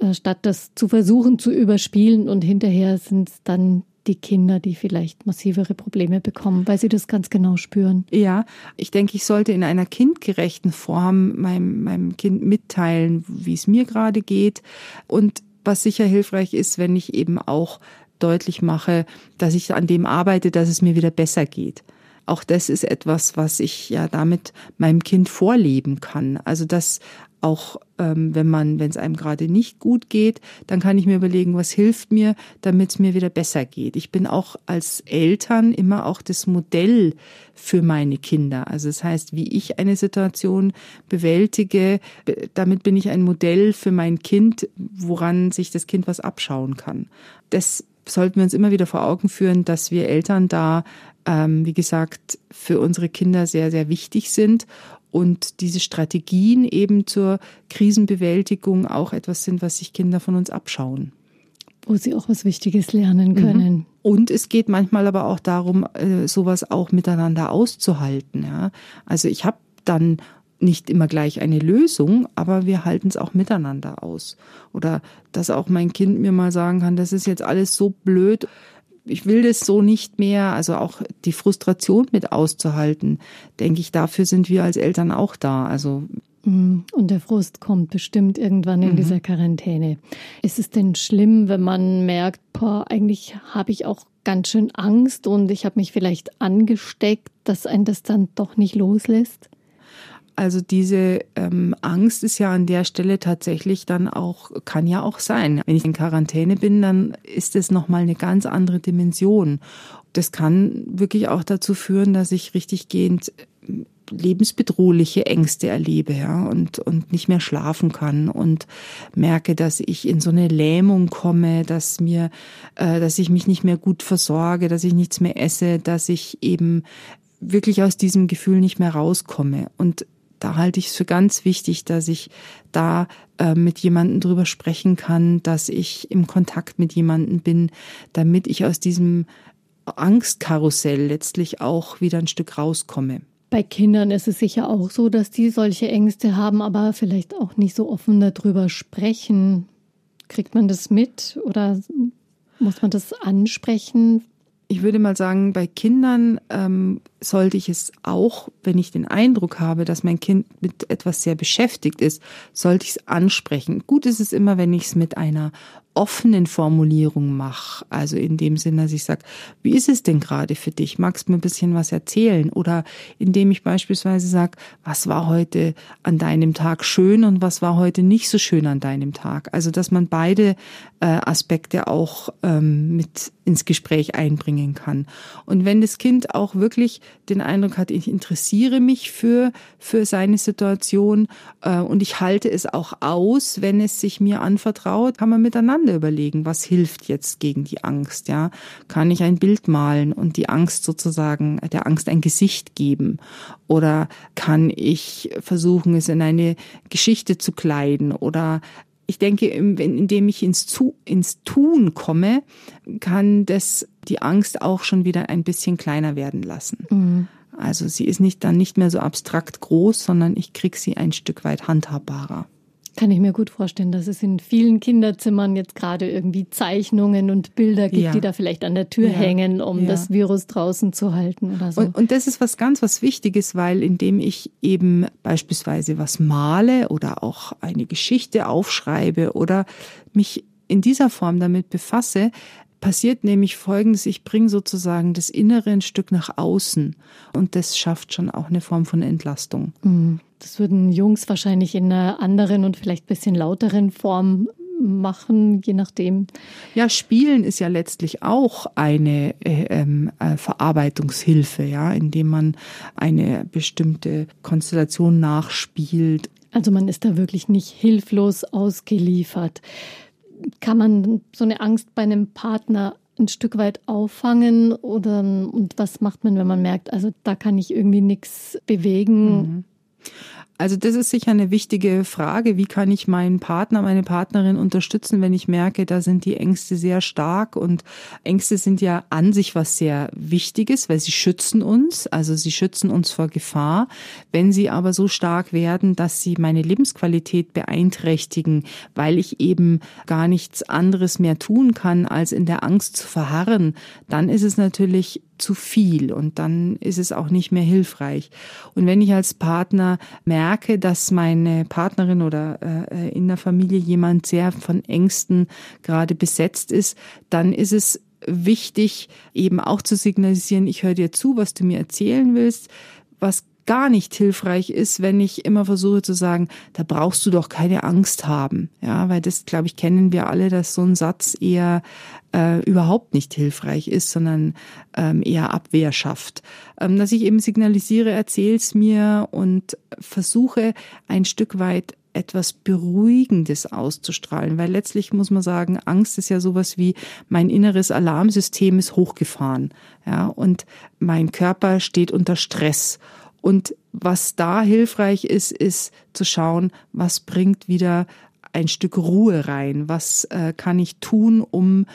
äh, statt das zu versuchen zu überspielen und hinterher sind es dann die Kinder, die vielleicht massivere Probleme bekommen, weil sie das ganz genau spüren. Ja, ich denke, ich sollte in einer kindgerechten Form meinem, meinem Kind mitteilen, wie es mir gerade geht und was sicher hilfreich ist, wenn ich eben auch deutlich mache, dass ich an dem arbeite, dass es mir wieder besser geht. Auch das ist etwas, was ich ja damit meinem Kind vorleben kann. Also dass auch ähm, wenn man, wenn es einem gerade nicht gut geht, dann kann ich mir überlegen, was hilft mir, damit es mir wieder besser geht. Ich bin auch als Eltern immer auch das Modell für meine Kinder. Also das heißt, wie ich eine Situation bewältige, damit bin ich ein Modell für mein Kind, woran sich das Kind was abschauen kann. Das sollten wir uns immer wieder vor Augen führen, dass wir Eltern da, ähm, wie gesagt, für unsere Kinder sehr, sehr wichtig sind und diese Strategien eben zur Krisenbewältigung auch etwas sind, was sich Kinder von uns abschauen. Wo sie auch was Wichtiges lernen können. Mhm. Und es geht manchmal aber auch darum, äh, sowas auch miteinander auszuhalten. Ja? Also ich habe dann nicht immer gleich eine Lösung, aber wir halten es auch miteinander aus. Oder dass auch mein Kind mir mal sagen kann, das ist jetzt alles so blöd ich will das so nicht mehr, also auch die Frustration mit auszuhalten, denke ich, dafür sind wir als Eltern auch da. Also mhm. und der Frust kommt bestimmt irgendwann in mhm. dieser Quarantäne. Ist es denn schlimm, wenn man merkt, boah, eigentlich habe ich auch ganz schön Angst und ich habe mich vielleicht angesteckt, dass ein das dann doch nicht loslässt? Also diese ähm, Angst ist ja an der Stelle tatsächlich dann auch, kann ja auch sein. Wenn ich in Quarantäne bin, dann ist es nochmal eine ganz andere Dimension. Das kann wirklich auch dazu führen, dass ich richtig gehend äh, lebensbedrohliche Ängste erlebe, ja, und, und nicht mehr schlafen kann und merke, dass ich in so eine Lähmung komme, dass mir, äh, dass ich mich nicht mehr gut versorge, dass ich nichts mehr esse, dass ich eben wirklich aus diesem Gefühl nicht mehr rauskomme. Und da halte ich es für ganz wichtig, dass ich da äh, mit jemandem drüber sprechen kann, dass ich im Kontakt mit jemandem bin, damit ich aus diesem Angstkarussell letztlich auch wieder ein Stück rauskomme. Bei Kindern ist es sicher auch so, dass die solche Ängste haben, aber vielleicht auch nicht so offen darüber sprechen. Kriegt man das mit oder muss man das ansprechen? Ich würde mal sagen, bei Kindern ähm, sollte ich es auch, wenn ich den Eindruck habe, dass mein Kind mit etwas sehr beschäftigt ist, sollte ich es ansprechen. Gut ist es immer, wenn ich es mit einer offenen Formulierung mache. Also in dem Sinne, dass ich sage, wie ist es denn gerade für dich? Magst du mir ein bisschen was erzählen? Oder indem ich beispielsweise sage, was war heute an deinem Tag schön und was war heute nicht so schön an deinem Tag? Also dass man beide äh, Aspekte auch ähm, mit ins Gespräch einbringen kann. Und wenn das Kind auch wirklich den Eindruck hat, ich interessiere mich für, für seine Situation äh, und ich halte es auch aus, wenn es sich mir anvertraut, kann man miteinander überlegen, was hilft jetzt gegen die Angst, ja? Kann ich ein Bild malen und die Angst sozusagen, der Angst ein Gesicht geben? Oder kann ich versuchen, es in eine Geschichte zu kleiden? Oder ich denke, indem ich ins, ins Tun komme, kann das die Angst auch schon wieder ein bisschen kleiner werden lassen. Mhm. Also sie ist nicht dann nicht mehr so abstrakt groß, sondern ich krieg sie ein Stück weit handhabbarer. Kann ich mir gut vorstellen, dass es in vielen Kinderzimmern jetzt gerade irgendwie Zeichnungen und Bilder gibt, ja. die da vielleicht an der Tür ja. hängen, um ja. das Virus draußen zu halten oder so. Und, und das ist was ganz was Wichtiges, weil indem ich eben beispielsweise was male oder auch eine Geschichte aufschreibe oder mich in dieser Form damit befasse, passiert nämlich Folgendes, ich bringe sozusagen das Innere ein Stück nach außen und das schafft schon auch eine Form von Entlastung. Mhm. Das würden Jungs wahrscheinlich in einer anderen und vielleicht bisschen lauteren Form machen, je nachdem. Ja, Spielen ist ja letztlich auch eine äh, ähm, äh, Verarbeitungshilfe, ja, indem man eine bestimmte Konstellation nachspielt. Also man ist da wirklich nicht hilflos ausgeliefert kann man so eine Angst bei einem Partner ein Stück weit auffangen oder und was macht man, wenn man merkt, also da kann ich irgendwie nichts bewegen? Mhm. Also das ist sicher eine wichtige Frage. Wie kann ich meinen Partner, meine Partnerin unterstützen, wenn ich merke, da sind die Ängste sehr stark und Ängste sind ja an sich was sehr Wichtiges, weil sie schützen uns, also sie schützen uns vor Gefahr. Wenn sie aber so stark werden, dass sie meine Lebensqualität beeinträchtigen, weil ich eben gar nichts anderes mehr tun kann, als in der Angst zu verharren, dann ist es natürlich zu viel und dann ist es auch nicht mehr hilfreich. Und wenn ich als Partner merke, dass meine Partnerin oder äh, in der Familie jemand sehr von Ängsten gerade besetzt ist, dann ist es wichtig, eben auch zu signalisieren, ich höre dir zu, was du mir erzählen willst. Was gar nicht hilfreich ist, wenn ich immer versuche zu sagen, da brauchst du doch keine Angst haben. Ja, weil das, glaube ich, kennen wir alle, dass so ein Satz eher äh, überhaupt nicht hilfreich ist, sondern ähm, eher Abwehr schafft. Ähm, dass ich eben signalisiere, erzähl's mir und versuche ein Stück weit etwas Beruhigendes auszustrahlen, weil letztlich muss man sagen, Angst ist ja sowas wie mein inneres Alarmsystem ist hochgefahren, ja, und mein Körper steht unter Stress und was da hilfreich ist, ist zu schauen, was bringt wieder ein Stück Ruhe rein? Was äh, kann ich tun, um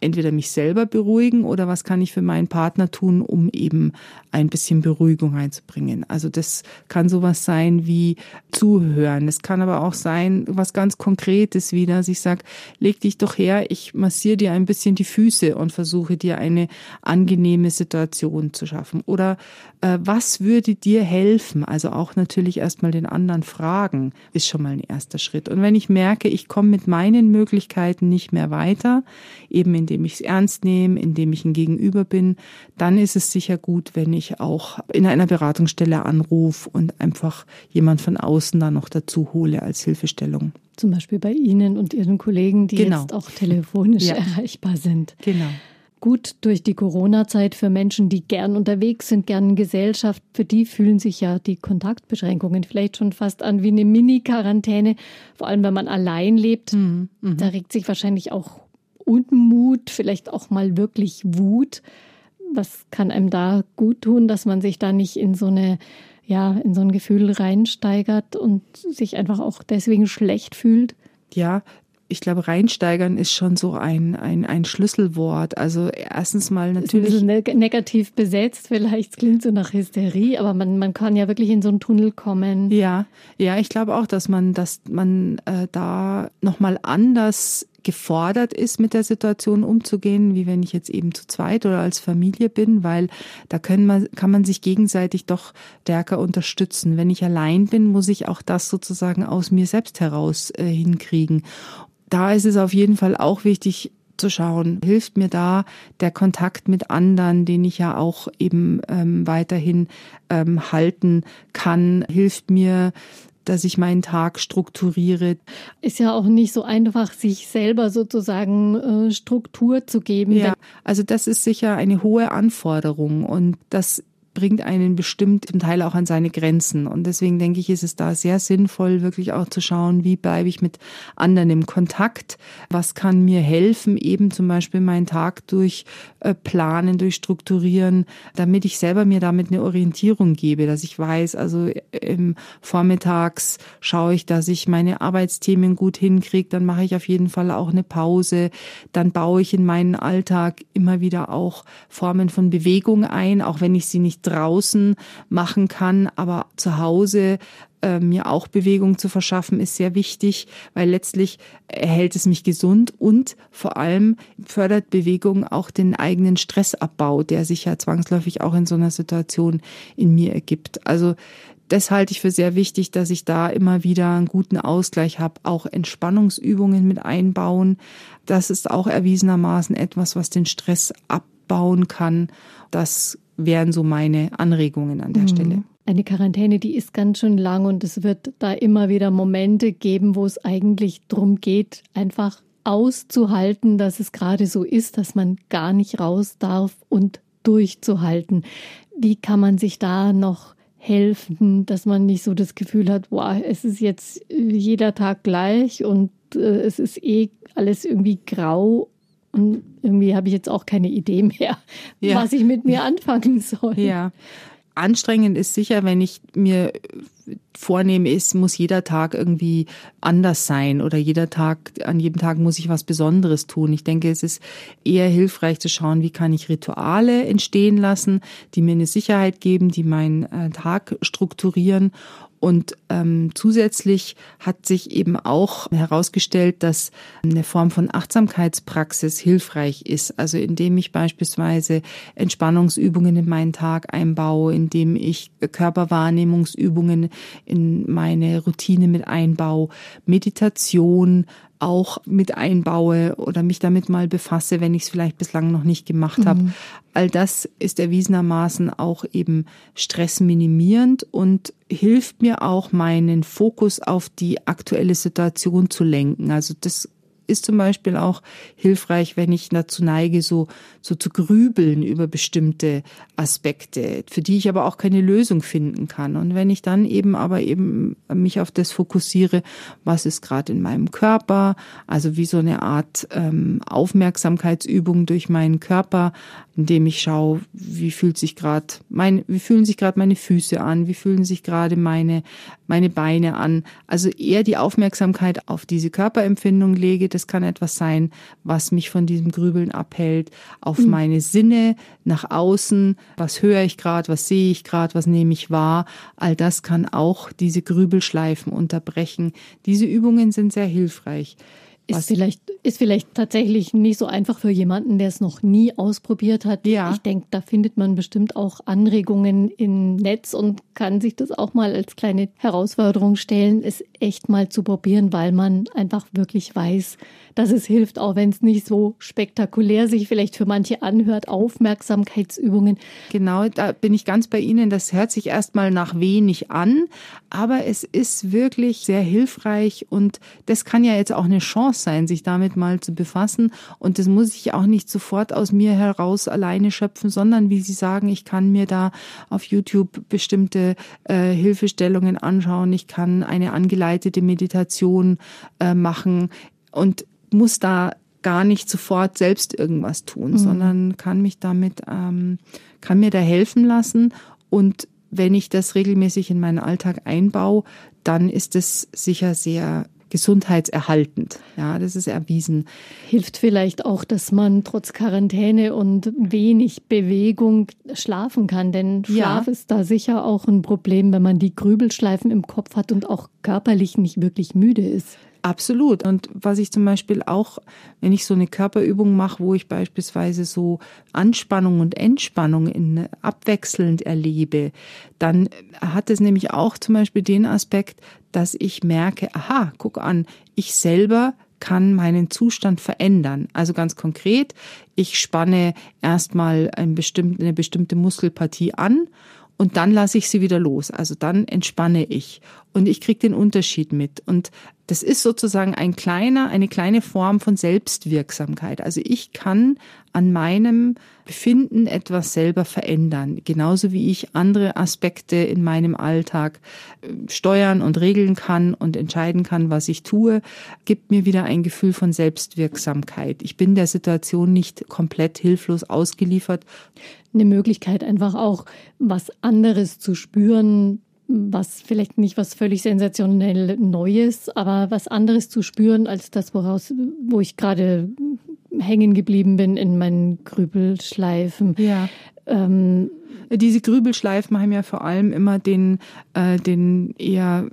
entweder mich selber beruhigen oder was kann ich für meinen Partner tun, um eben ein bisschen Beruhigung reinzubringen. Also das kann sowas sein wie zuhören. Es kann aber auch sein, was ganz Konkretes wieder, dass ich sage, leg dich doch her, ich massiere dir ein bisschen die Füße und versuche dir eine angenehme Situation zu schaffen. Oder äh, was würde dir helfen? Also auch natürlich erstmal den anderen fragen, ist schon mal ein erster Schritt. Und wenn ich merke, ich komme mit meinen Möglichkeiten nicht mehr weiter, eben Leben, indem ich es ernst nehme, indem ich ein Gegenüber bin, dann ist es sicher gut, wenn ich auch in einer Beratungsstelle anrufe und einfach jemand von außen da noch dazu hole als Hilfestellung. Zum Beispiel bei Ihnen und Ihren Kollegen, die genau. jetzt auch telefonisch ja. erreichbar sind. Genau gut durch die Corona-Zeit für Menschen, die gern unterwegs sind, gern in Gesellschaft. Für die fühlen sich ja die Kontaktbeschränkungen vielleicht schon fast an wie eine Mini-Quarantäne. Vor allem, wenn man allein lebt. Mhm. Mhm. Da regt sich wahrscheinlich auch Unmut, vielleicht auch mal wirklich Wut. Was kann einem da gut tun, dass man sich da nicht in so eine ja, in so ein Gefühl reinsteigert und sich einfach auch deswegen schlecht fühlt? Ja, ich glaube, reinsteigern ist schon so ein, ein, ein Schlüsselwort. Also erstens mal natürlich. Ist ein bisschen negativ besetzt, vielleicht klingt so nach Hysterie, aber man, man kann ja wirklich in so einen Tunnel kommen. Ja, ja, ich glaube auch, dass man, dass man äh, da nochmal anders gefordert ist, mit der Situation umzugehen, wie wenn ich jetzt eben zu zweit oder als Familie bin, weil da können man, kann man sich gegenseitig doch stärker unterstützen. Wenn ich allein bin, muss ich auch das sozusagen aus mir selbst heraus äh, hinkriegen. Da ist es auf jeden Fall auch wichtig, zu schauen, hilft mir da der Kontakt mit anderen, den ich ja auch eben ähm, weiterhin ähm, halten kann, hilft mir dass ich meinen Tag strukturiere. Ist ja auch nicht so einfach, sich selber sozusagen äh, Struktur zu geben. Ja, also das ist sicher eine hohe Anforderung und das bringt einen bestimmt zum Teil auch an seine Grenzen. Und deswegen denke ich, ist es da sehr sinnvoll, wirklich auch zu schauen, wie bleibe ich mit anderen im Kontakt, was kann mir helfen, eben zum Beispiel meinen Tag durch äh, Planen, durch Strukturieren, damit ich selber mir damit eine Orientierung gebe, dass ich weiß, also im Vormittags schaue ich, dass ich meine Arbeitsthemen gut hinkriege, dann mache ich auf jeden Fall auch eine Pause, dann baue ich in meinen Alltag immer wieder auch Formen von Bewegung ein, auch wenn ich sie nicht draußen machen kann, aber zu Hause äh, mir auch Bewegung zu verschaffen, ist sehr wichtig, weil letztlich erhält es mich gesund und vor allem fördert Bewegung auch den eigenen Stressabbau, der sich ja zwangsläufig auch in so einer Situation in mir ergibt. Also das halte ich für sehr wichtig, dass ich da immer wieder einen guten Ausgleich habe, auch Entspannungsübungen mit einbauen. Das ist auch erwiesenermaßen etwas, was den Stress abbauen kann. Das wären so meine Anregungen an der mhm. Stelle. Eine Quarantäne, die ist ganz schön lang und es wird da immer wieder Momente geben, wo es eigentlich darum geht, einfach auszuhalten, dass es gerade so ist, dass man gar nicht raus darf und durchzuhalten. Wie kann man sich da noch helfen, dass man nicht so das Gefühl hat, wow, es ist jetzt jeder Tag gleich und äh, es ist eh alles irgendwie grau und irgendwie habe ich jetzt auch keine Idee mehr, ja. was ich mit mir anfangen soll. Ja. Anstrengend ist sicher, wenn ich mir vornehme, es muss jeder Tag irgendwie anders sein oder jeder Tag, an jedem Tag muss ich was Besonderes tun. Ich denke, es ist eher hilfreich zu schauen, wie kann ich Rituale entstehen lassen, die mir eine Sicherheit geben, die meinen äh, Tag strukturieren und ähm, zusätzlich hat sich eben auch herausgestellt, dass eine Form von Achtsamkeitspraxis hilfreich ist. Also indem ich beispielsweise Entspannungsübungen in meinen Tag einbaue, indem ich Körperwahrnehmungsübungen in meine Routine mit einbaue, Meditation, auch mit einbaue oder mich damit mal befasse, wenn ich es vielleicht bislang noch nicht gemacht mhm. habe. All das ist erwiesenermaßen auch eben stressminimierend und hilft mir auch, meinen Fokus auf die aktuelle Situation zu lenken. Also das ist zum Beispiel auch hilfreich, wenn ich dazu neige, so, so zu grübeln über bestimmte Aspekte, für die ich aber auch keine Lösung finden kann. Und wenn ich dann eben aber eben mich auf das fokussiere, was ist gerade in meinem Körper, also wie so eine Art ähm, Aufmerksamkeitsübung durch meinen Körper, indem ich schaue, wie fühlt sich gerade mein, wie fühlen sich gerade meine Füße an, wie fühlen sich gerade meine meine Beine an. Also eher die Aufmerksamkeit auf diese Körperempfindung lege. Das kann etwas sein, was mich von diesem Grübeln abhält. Auf mhm. meine Sinne nach außen. Was höre ich gerade? Was sehe ich gerade? Was nehme ich wahr? All das kann auch diese Grübelschleifen unterbrechen. Diese Übungen sind sehr hilfreich. Ist vielleicht, ist vielleicht tatsächlich nicht so einfach für jemanden, der es noch nie ausprobiert hat. Ja. Ich denke, da findet man bestimmt auch Anregungen im Netz und kann sich das auch mal als kleine Herausforderung stellen, es echt mal zu probieren, weil man einfach wirklich weiß, dass es hilft, auch wenn es nicht so spektakulär sich vielleicht für manche anhört, Aufmerksamkeitsübungen. Genau, da bin ich ganz bei Ihnen. Das hört sich erstmal nach wenig an, aber es ist wirklich sehr hilfreich und das kann ja jetzt auch eine Chance sein, sich damit mal zu befassen. Und das muss ich auch nicht sofort aus mir heraus alleine schöpfen, sondern wie Sie sagen, ich kann mir da auf YouTube bestimmte äh, Hilfestellungen anschauen. Ich kann eine angeleitete Meditation äh, machen. Und muss da gar nicht sofort selbst irgendwas tun, mhm. sondern kann mich damit, ähm, kann mir da helfen lassen. Und wenn ich das regelmäßig in meinen Alltag einbaue, dann ist es sicher sehr gesundheitserhaltend. Ja, das ist erwiesen. Hilft vielleicht auch, dass man trotz Quarantäne und wenig Bewegung schlafen kann, denn Schlaf ja. ist da sicher auch ein Problem, wenn man die Grübelschleifen im Kopf hat und auch körperlich nicht wirklich müde ist. Absolut. Und was ich zum Beispiel auch, wenn ich so eine Körperübung mache, wo ich beispielsweise so Anspannung und Entspannung in abwechselnd erlebe, dann hat es nämlich auch zum Beispiel den Aspekt, dass ich merke, aha, guck an, ich selber kann meinen Zustand verändern. Also ganz konkret, ich spanne erstmal eine bestimmte Muskelpartie an und dann lasse ich sie wieder los. Also dann entspanne ich und ich kriege den Unterschied mit. Und das ist sozusagen ein kleiner, eine kleine Form von Selbstwirksamkeit. Also ich kann an meinem Befinden etwas selber verändern, genauso wie ich andere Aspekte in meinem Alltag äh, steuern und regeln kann und entscheiden kann, was ich tue, gibt mir wieder ein Gefühl von Selbstwirksamkeit. Ich bin der Situation nicht komplett hilflos ausgeliefert. Eine Möglichkeit einfach auch was anderes zu spüren, was vielleicht nicht was völlig sensationell Neues, aber was anderes zu spüren als das, woraus, wo ich gerade hängen geblieben bin in meinen Grübelschleifen. Ja. Ähm, diese Grübelschleifen haben ja vor allem immer den, äh, den eher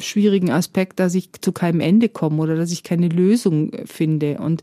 schwierigen Aspekt, dass ich zu keinem Ende komme oder dass ich keine Lösung finde. Und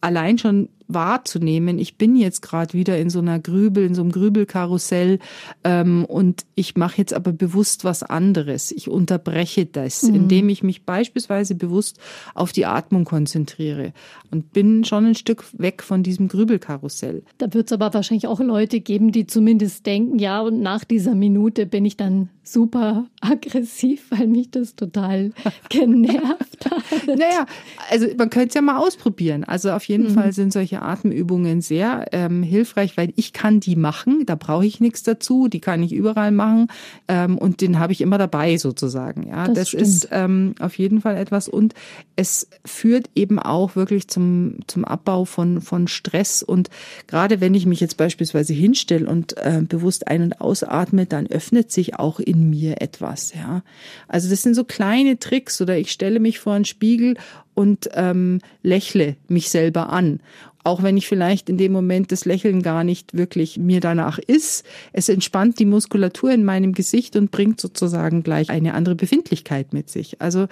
allein schon wahrzunehmen, ich bin jetzt gerade wieder in so einer Grübel, in so einem Grübelkarussell ähm, und ich mache jetzt aber bewusst was anderes. Ich unterbreche das, mhm. indem ich mich beispielsweise bewusst auf die Atmung konzentriere und bin schon ein Stück weg von diesem Grübelkarussell. Da wird es aber wahrscheinlich auch Leute geben, die zumindest denken, ja, und nach dieser Minute bin ich dann super aggressiv, weil mich das total genervt hat. Naja, also man könnte es ja mal ausprobieren. Also auf jeden mhm. Fall sind solche Atemübungen sehr ähm, hilfreich, weil ich kann die machen, da brauche ich nichts dazu, die kann ich überall machen ähm, und den habe ich immer dabei sozusagen. Ja, das, das ist ähm, auf jeden Fall etwas und es führt eben auch wirklich zum zum Abbau von von Stress und gerade wenn ich mich jetzt beispielsweise hinstelle und äh, bewusst ein- und ausatme, dann öffnet sich auch in mir etwas. Ja, also das sind so kleine Tricks oder ich stelle mich vor einen Spiegel und ähm, lächle mich selber an auch wenn ich vielleicht in dem Moment das Lächeln gar nicht wirklich mir danach ist. Es entspannt die Muskulatur in meinem Gesicht und bringt sozusagen gleich eine andere Befindlichkeit mit sich. Also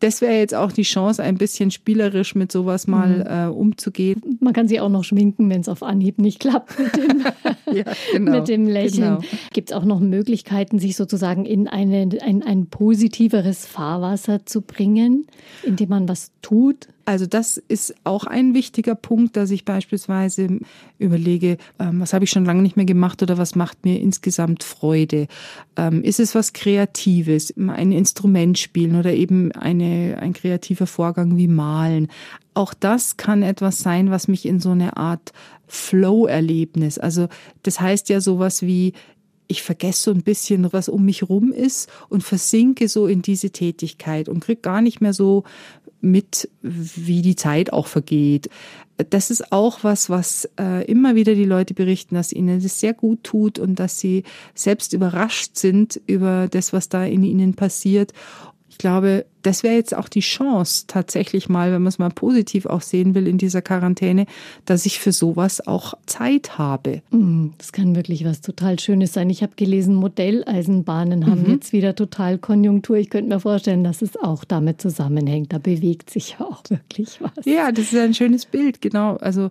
das wäre jetzt auch die Chance, ein bisschen spielerisch mit sowas mal mhm. äh, umzugehen. Man kann sich auch noch schminken, wenn es auf Anhieb nicht klappt mit dem, ja, genau, mit dem Lächeln. Genau. Gibt es auch noch Möglichkeiten, sich sozusagen in eine, ein, ein positiveres Fahrwasser zu bringen, indem man was tut? Also das ist auch ein wichtiger Punkt, dass ich beispielsweise überlege, ähm, was habe ich schon lange nicht mehr gemacht oder was macht mir insgesamt Freude? Ähm, ist es was Kreatives, ein Instrument spielen oder eben eine, ein kreativer Vorgang wie Malen? Auch das kann etwas sein, was mich in so eine Art Flow-Erlebnis, also das heißt ja sowas wie, ich vergesse so ein bisschen, was um mich rum ist und versinke so in diese Tätigkeit und krieg gar nicht mehr so mit, wie die Zeit auch vergeht. Das ist auch was, was äh, immer wieder die Leute berichten, dass ihnen das sehr gut tut und dass sie selbst überrascht sind über das, was da in ihnen passiert. Ich glaube, das wäre jetzt auch die Chance tatsächlich mal, wenn man es mal positiv auch sehen will in dieser Quarantäne, dass ich für sowas auch Zeit habe. Mm, das kann wirklich was total Schönes sein. Ich habe gelesen, Modelleisenbahnen haben mhm. jetzt wieder total Konjunktur. Ich könnte mir vorstellen, dass es auch damit zusammenhängt. Da bewegt sich auch wirklich was. Ja, das ist ein schönes Bild, genau. Also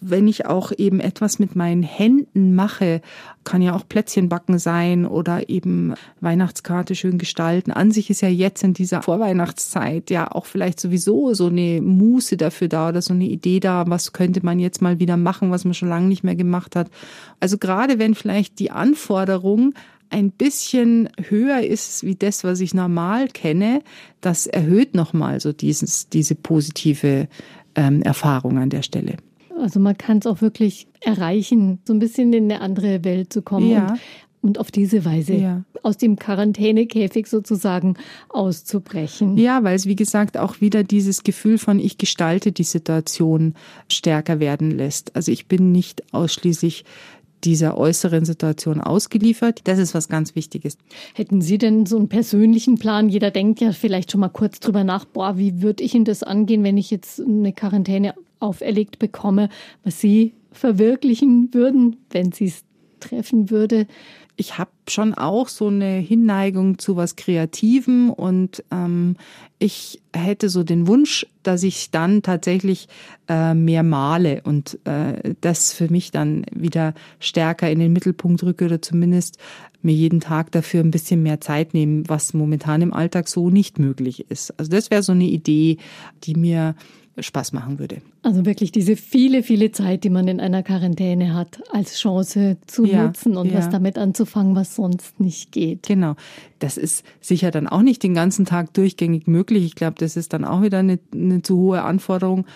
wenn ich auch eben etwas mit meinen Händen mache, kann ja auch Plätzchen backen sein oder eben Weihnachtskarte schön gestalten. An sich ist ja jetzt in dieser Vor Vorweihnachtszeit ja auch vielleicht sowieso so eine Muße dafür da oder so eine Idee da, was könnte man jetzt mal wieder machen, was man schon lange nicht mehr gemacht hat. Also gerade wenn vielleicht die Anforderung ein bisschen höher ist wie das, was ich normal kenne, das erhöht nochmal so dieses, diese positive ähm, Erfahrung an der Stelle. Also man kann es auch wirklich erreichen, so ein bisschen in eine andere Welt zu kommen. Ja und auf diese Weise ja. aus dem Quarantänekäfig sozusagen auszubrechen. Ja, weil es wie gesagt auch wieder dieses Gefühl von ich gestalte die Situation stärker werden lässt. Also ich bin nicht ausschließlich dieser äußeren Situation ausgeliefert. Das ist was ganz Wichtiges. Hätten Sie denn so einen persönlichen Plan? Jeder denkt ja vielleicht schon mal kurz drüber nach, boah, wie würde ich in das angehen, wenn ich jetzt eine Quarantäne auferlegt bekomme, was Sie verwirklichen würden, wenn Sie es treffen würde ich habe schon auch so eine Hinneigung zu was Kreativem und ähm, ich hätte so den Wunsch, dass ich dann tatsächlich äh, mehr male und äh, das für mich dann wieder stärker in den Mittelpunkt rücke oder zumindest mir jeden Tag dafür ein bisschen mehr Zeit nehmen, was momentan im Alltag so nicht möglich ist. Also das wäre so eine Idee, die mir Spaß machen würde. Also wirklich diese viele, viele Zeit, die man in einer Quarantäne hat, als Chance zu ja, nutzen und ja. was damit anzufangen, was sonst nicht geht. Genau. Das ist sicher dann auch nicht den ganzen Tag durchgängig möglich. Ich glaube, das ist dann auch wieder eine, eine zu hohe Anforderung.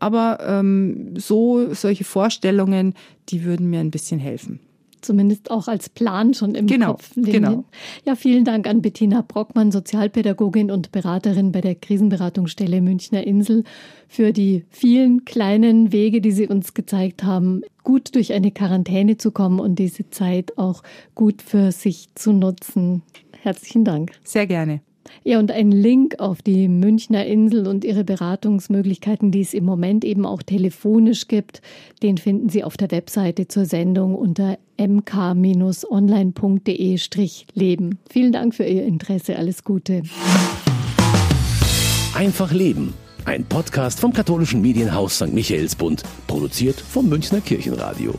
Aber ähm, so solche Vorstellungen, die würden mir ein bisschen helfen zumindest auch als Plan schon im genau, Kopf. Genau. Ja, vielen Dank an Bettina Brockmann, Sozialpädagogin und Beraterin bei der Krisenberatungsstelle Münchner Insel, für die vielen kleinen Wege, die Sie uns gezeigt haben, gut durch eine Quarantäne zu kommen und diese Zeit auch gut für sich zu nutzen. Herzlichen Dank. Sehr gerne. Ja, und ein Link auf die Münchner Insel und ihre Beratungsmöglichkeiten, die es im Moment eben auch telefonisch gibt, den finden Sie auf der Webseite zur Sendung unter mk-online.de-leben. Vielen Dank für Ihr Interesse. Alles Gute. Einfach Leben. Ein Podcast vom katholischen Medienhaus St. Michaelsbund, produziert vom Münchner Kirchenradio.